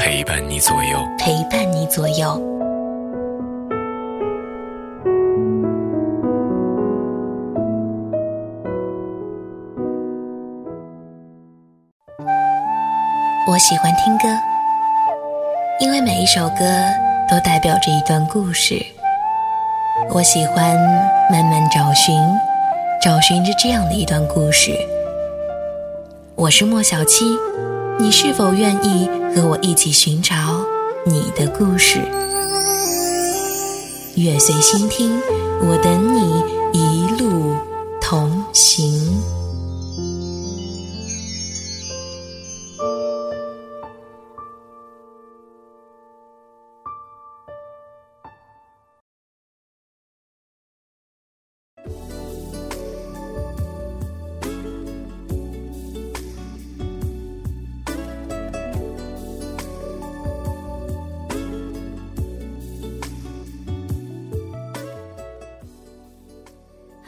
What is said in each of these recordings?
陪伴你左右，陪伴你左右。我喜欢听歌，因为每一首歌都代表着一段故事。我喜欢慢慢找寻，找寻着这样的一段故事。我是莫小七，你是否愿意和我一起寻找你的故事？月随心听，我等你一路同行。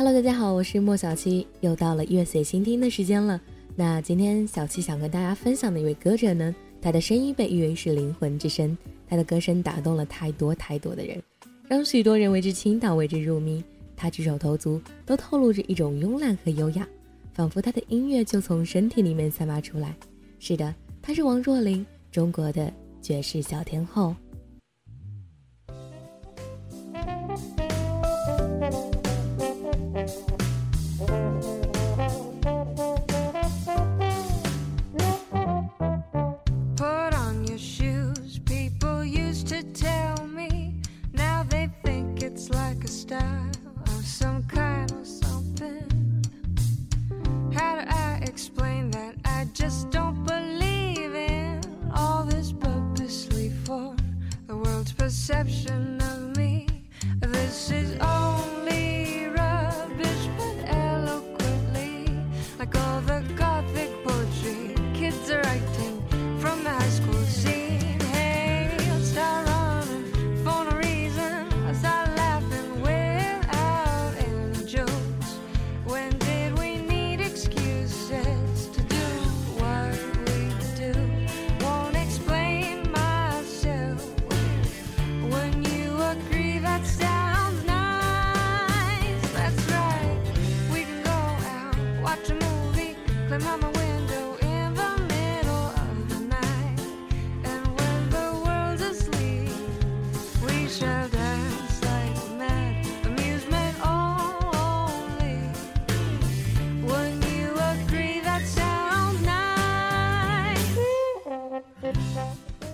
Hello，大家好，我是莫小七，又到了月随心听的时间了。那今天小七想跟大家分享的一位歌者呢，他的声音被誉为是灵魂之声，他的歌声打动了太多太多的人，让许多人为之倾倒，为之入迷。他举手投足都透露着一种慵懒和优雅，仿佛他的音乐就从身体里面散发出来。是的，他是王若琳，中国的爵士小天后。explain that I just don't believe in all this purposely for the world's perception of me. This is all.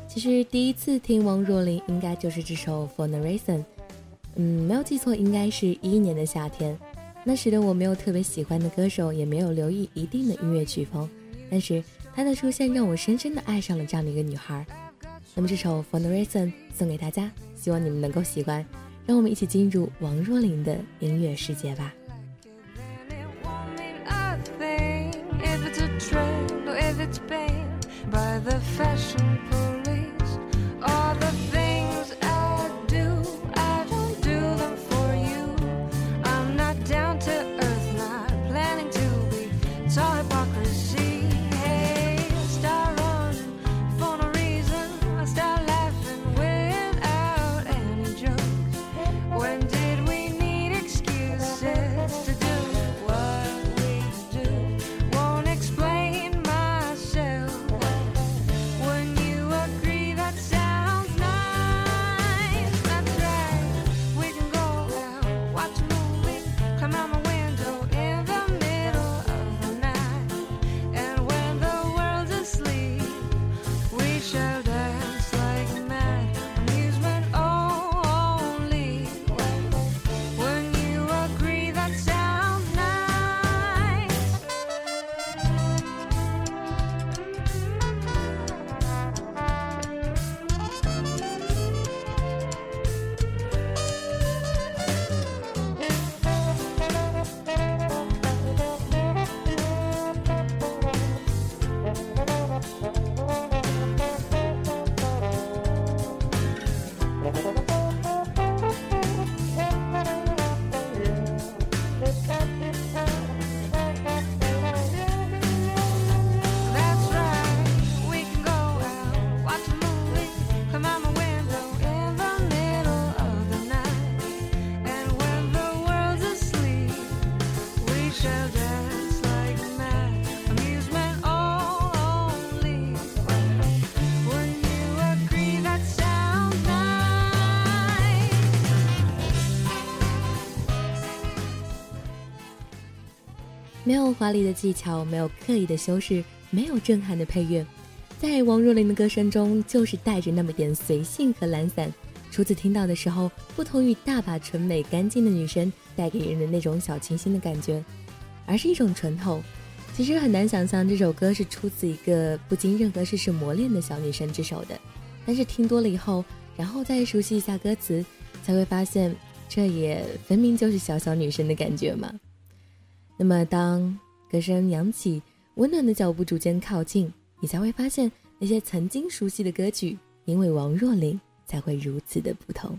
其实第一次听王若琳，应该就是这首《For No Reason》。嗯，没有记错，应该是一一年的夏天。那时的我没有特别喜欢的歌手，也没有留意一定的音乐曲风，但是她的出现让我深深的爱上了这样的一个女孩。那么这首《For the Reason》送给大家，希望你们能够喜欢。让我们一起进入王若琳的音乐世界吧。By the fashionable 没有华丽的技巧，没有刻意的修饰，没有震撼的配乐，在王若琳的歌声中，就是带着那么点随性和懒散。初次听到的时候，不同于大把纯美干净的女生带给人的那种小清新的感觉，而是一种醇厚。其实很难想象这首歌是出自一个不经任何世事磨练的小女生之手的，但是听多了以后，然后再熟悉一下歌词，才会发现这也分明就是小小女生的感觉嘛。那么当歌声扬起，温暖的脚步逐渐靠近，你才会发现那些曾经熟悉的歌曲，因为王若琳。才会如此的不同。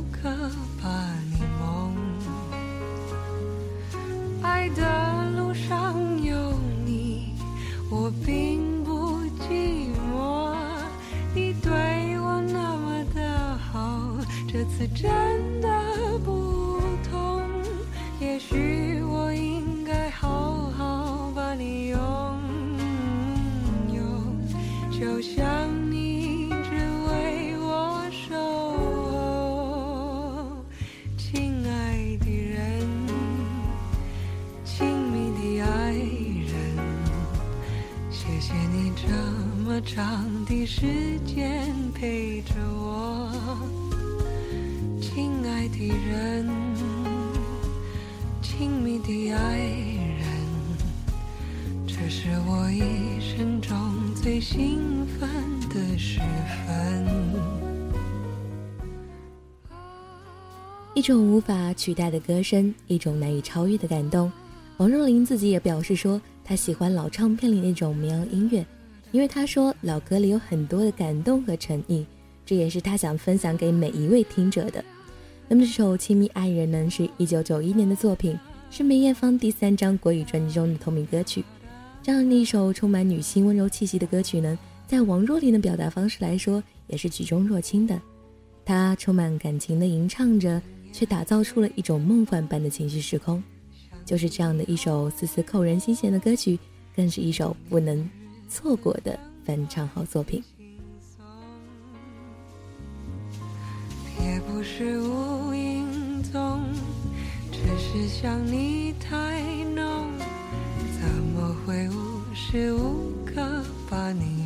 时间陪着我，亲爱的人，亲密的爱人。这是我一生中最兴奋的时分。一种无法取代的歌声，一种难以超越的感动。王若琳自己也表示说，她喜欢老唱片里那种民谣音乐，因为他说老歌里有很多的感动和诚意，这也是他想分享给每一位听者的。那么这首《亲密爱人》呢，是一九九一年的作品，是梅艳芳第三张国语专辑中的同名歌曲。这样的一首充满女性温柔气息的歌曲呢，在王若琳的表达方式来说，也是举重若轻的。她充满感情的吟唱着，却打造出了一种梦幻般的情绪时空。就是这样的一首丝丝扣人心弦的歌曲，更是一首不能错过的翻唱好作品。也不是无影踪，只是想你太浓。怎么会无时无刻把你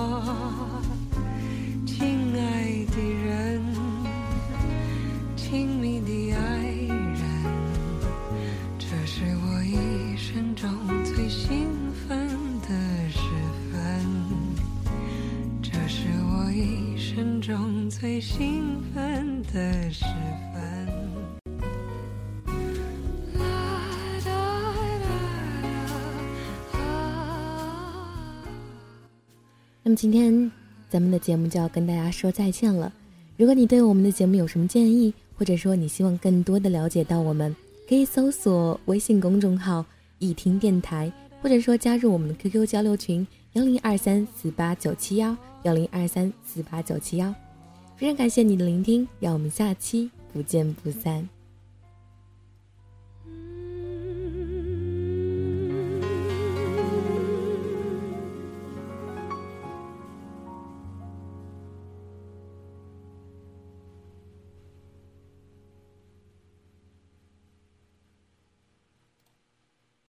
兴奋。的时分。那么今天咱们的节目就要跟大家说再见了。如果你对我们的节目有什么建议，或者说你希望更多的了解到我们，可以搜索微信公众号“一听电台”，或者说加入我们的 QQ 交流群幺零二三四八九七幺幺零二三四八九七幺。非常感谢你的聆听，让我们下期不见不散。